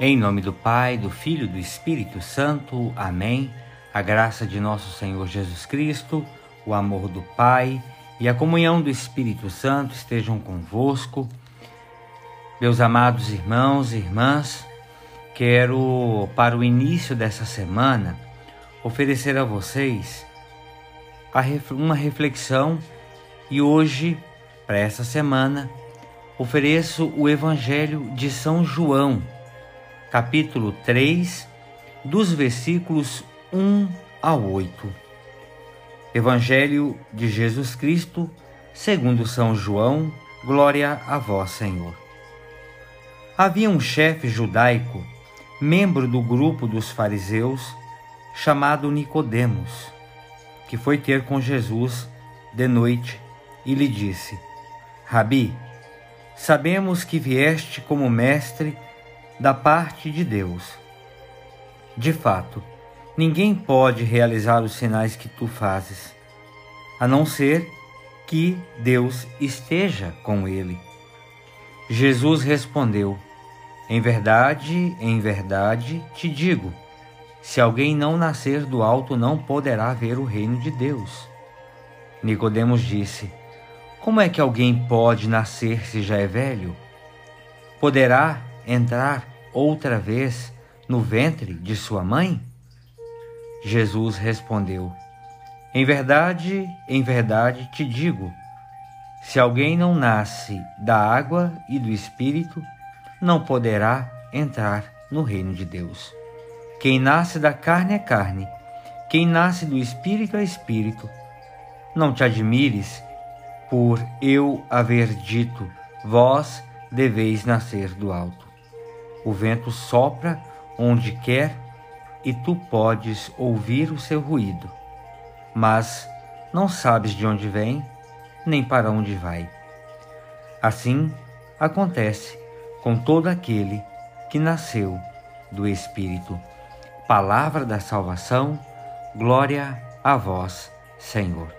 Em nome do Pai, do Filho e do Espírito Santo. Amém. A graça de nosso Senhor Jesus Cristo, o amor do Pai e a comunhão do Espírito Santo estejam convosco. Meus amados irmãos e irmãs, quero, para o início dessa semana, oferecer a vocês uma reflexão e hoje, para essa semana, ofereço o Evangelho de São João capítulo 3, dos versículos 1 a 8. Evangelho de Jesus Cristo, segundo São João, glória a vós, Senhor. Havia um chefe judaico, membro do grupo dos fariseus, chamado Nicodemos, que foi ter com Jesus de noite e lhe disse: Rabi, sabemos que vieste como mestre da parte de Deus. De fato, ninguém pode realizar os sinais que tu fazes, a não ser que Deus esteja com ele. Jesus respondeu: Em verdade, em verdade te digo, se alguém não nascer do alto, não poderá ver o reino de Deus. Nicodemos disse: Como é que alguém pode nascer se já é velho? Poderá entrar outra vez no ventre de sua mãe? Jesus respondeu: Em verdade, em verdade te digo, se alguém não nasce da água e do espírito, não poderá entrar no reino de Deus. Quem nasce da carne é carne, quem nasce do espírito é espírito. Não te admires por eu haver dito, vós deveis nascer do alto. O vento sopra onde quer e tu podes ouvir o seu ruído, mas não sabes de onde vem nem para onde vai. Assim acontece com todo aquele que nasceu do Espírito. Palavra da salvação, glória a vós, Senhor.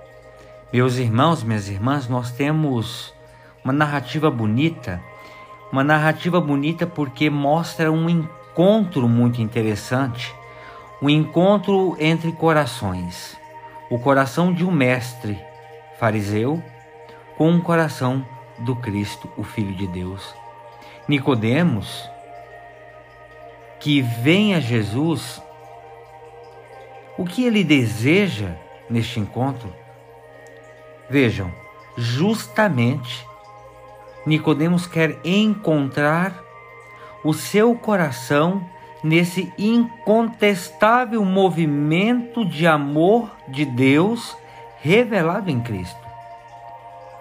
Meus irmãos, minhas irmãs, nós temos uma narrativa bonita uma narrativa bonita porque mostra um encontro muito interessante, um encontro entre corações. O coração de um mestre fariseu com o coração do Cristo, o Filho de Deus. Nicodemos, que vem a Jesus, o que ele deseja neste encontro? Vejam, justamente Nicodemos quer encontrar o seu coração nesse incontestável movimento de amor de Deus revelado em Cristo.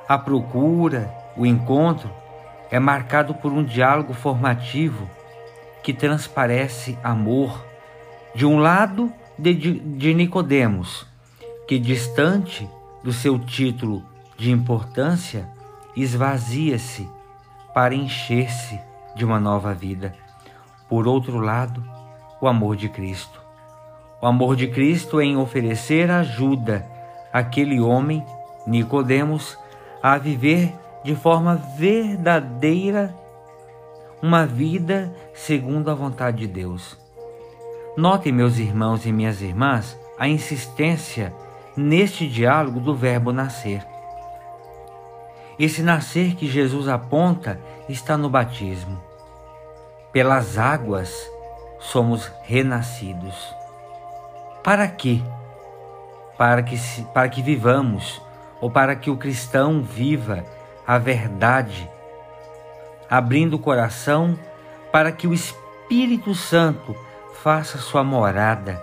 A procura, o encontro, é marcado por um diálogo formativo que transparece amor. De um lado, de, de Nicodemos, que distante do seu título de importância, esvazia-se para encher-se de uma nova vida. Por outro lado, o amor de Cristo. O amor de Cristo em oferecer ajuda àquele homem, Nicodemos, a viver de forma verdadeira uma vida segundo a vontade de Deus. Notem, meus irmãos e minhas irmãs, a insistência neste diálogo do verbo nascer. Esse nascer que Jesus aponta está no batismo. Pelas águas somos renascidos. Para quê? Para que, para que vivamos, ou para que o cristão viva a verdade, abrindo o coração para que o Espírito Santo faça sua morada.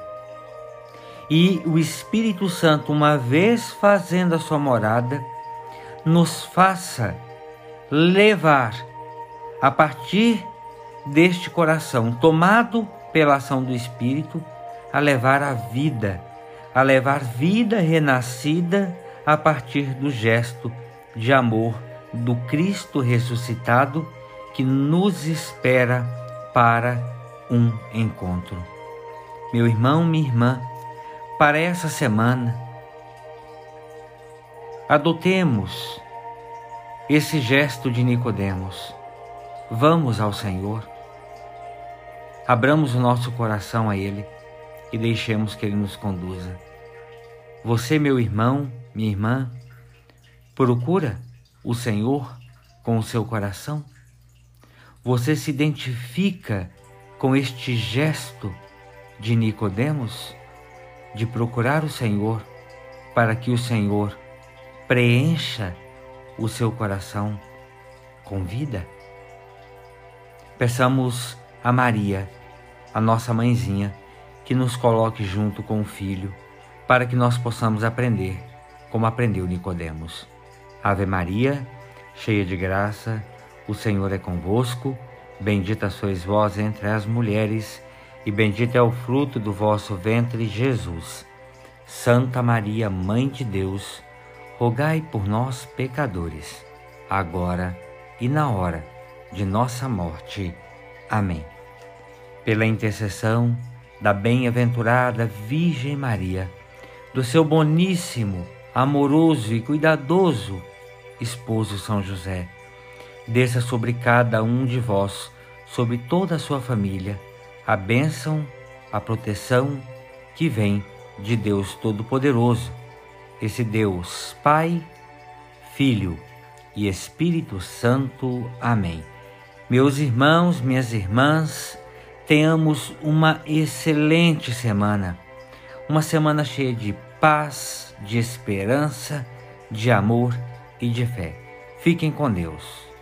E o Espírito Santo, uma vez fazendo a sua morada, nos faça levar a partir deste coração tomado pela ação do Espírito a levar a vida, a levar vida renascida a partir do gesto de amor do Cristo ressuscitado que nos espera para um encontro. Meu irmão, minha irmã, para essa semana, Adotemos esse gesto de Nicodemos. Vamos ao Senhor. Abramos o nosso coração a Ele e deixemos que Ele nos conduza. Você, meu irmão, minha irmã, procura o Senhor com o seu coração? Você se identifica com este gesto de Nicodemos de procurar o Senhor para que o Senhor preencha o seu coração com vida? Peçamos a Maria, a nossa mãezinha, que nos coloque junto com o Filho, para que nós possamos aprender como aprendeu Nicodemos. Ave Maria, cheia de graça, o Senhor é convosco, bendita sois vós entre as mulheres, e bendito é o fruto do vosso ventre, Jesus. Santa Maria, Mãe de Deus, rogai por nós, pecadores, agora e na hora de nossa morte. Amém. Pela intercessão da bem-aventurada Virgem Maria, do seu boníssimo, amoroso e cuidadoso esposo São José, desça sobre cada um de vós, sobre toda a sua família, a bênção, a proteção que vem de Deus Todo-Poderoso, esse Deus Pai, Filho e Espírito Santo. Amém. Meus irmãos, minhas irmãs, tenhamos uma excelente semana, uma semana cheia de paz, de esperança, de amor e de fé. Fiquem com Deus.